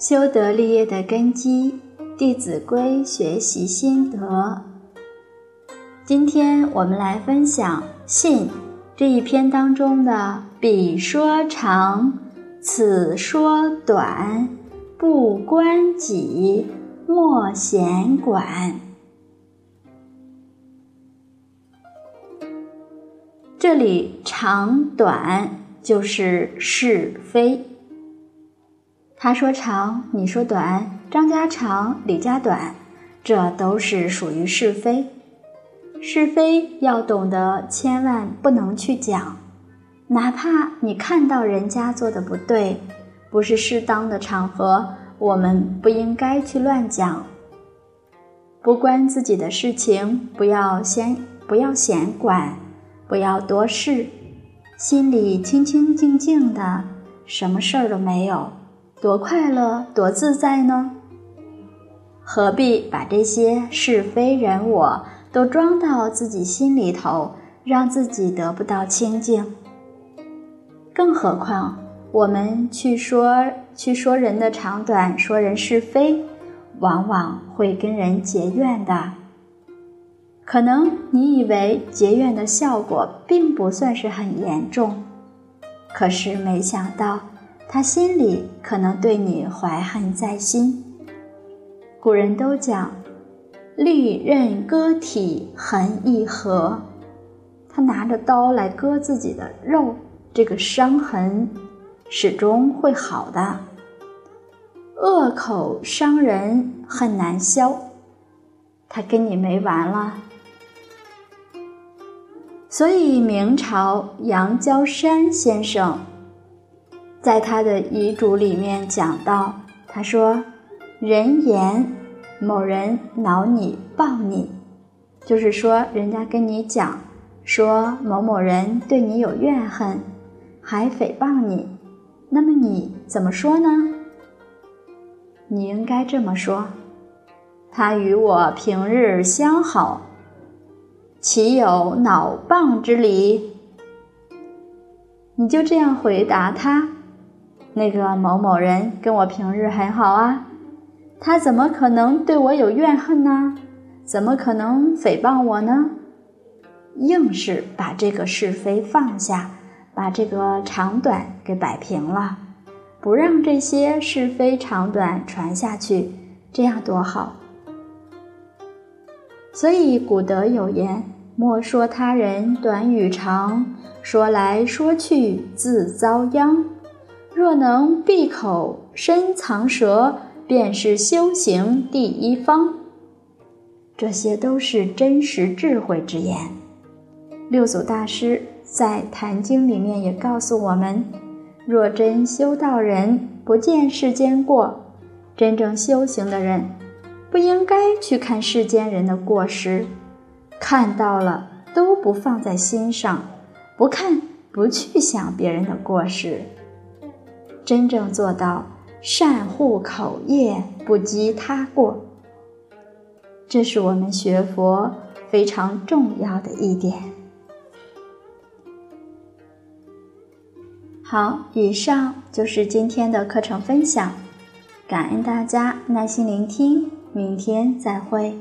修德立业的根基，《弟子规》学习心得。今天我们来分享《信》这一篇当中的“彼说长，此说短，不关己，莫闲管”。这里长短就是是非。他说长，你说短，张家长，李家短，这都是属于是非。是非要懂得，千万不能去讲，哪怕你看到人家做的不对，不是适当的场合，我们不应该去乱讲。不关自己的事情，不要先不要闲管，不要多事，心里清清静静的，什么事儿都没有。多快乐，多自在呢？何必把这些是非人我都装到自己心里头，让自己得不到清净？更何况，我们去说去说人的长短，说人是非，往往会跟人结怨的。可能你以为结怨的效果并不算是很严重，可是没想到。他心里可能对你怀恨在心。古人都讲“利刃割体，痕易合”，他拿着刀来割自己的肉，这个伤痕始终会好的。恶口伤人，很难消，他跟你没完了。所以明朝杨娇山先生。在他的遗嘱里面讲到，他说：“人言某人恼你谤你，就是说人家跟你讲说某某人对你有怨恨，还诽谤你，那么你怎么说呢？你应该这么说：他与我平日相好，岂有恼谤之理？你就这样回答他。”那个某某人跟我平日很好啊，他怎么可能对我有怨恨呢？怎么可能诽谤我呢？硬是把这个是非放下，把这个长短给摆平了，不让这些是非长短传下去，这样多好。所以古德有言：“莫说他人短与长，说来说去自遭殃。”若能闭口深藏舌，便是修行第一方。这些都是真实智慧之言。六祖大师在《坛经》里面也告诉我们：若真修道人不见世间过，真正修行的人不应该去看世间人的过失，看到了都不放在心上，不看不去想别人的过失。真正做到善护口业，不积他过，这是我们学佛非常重要的一点。好，以上就是今天的课程分享，感恩大家耐心聆听，明天再会。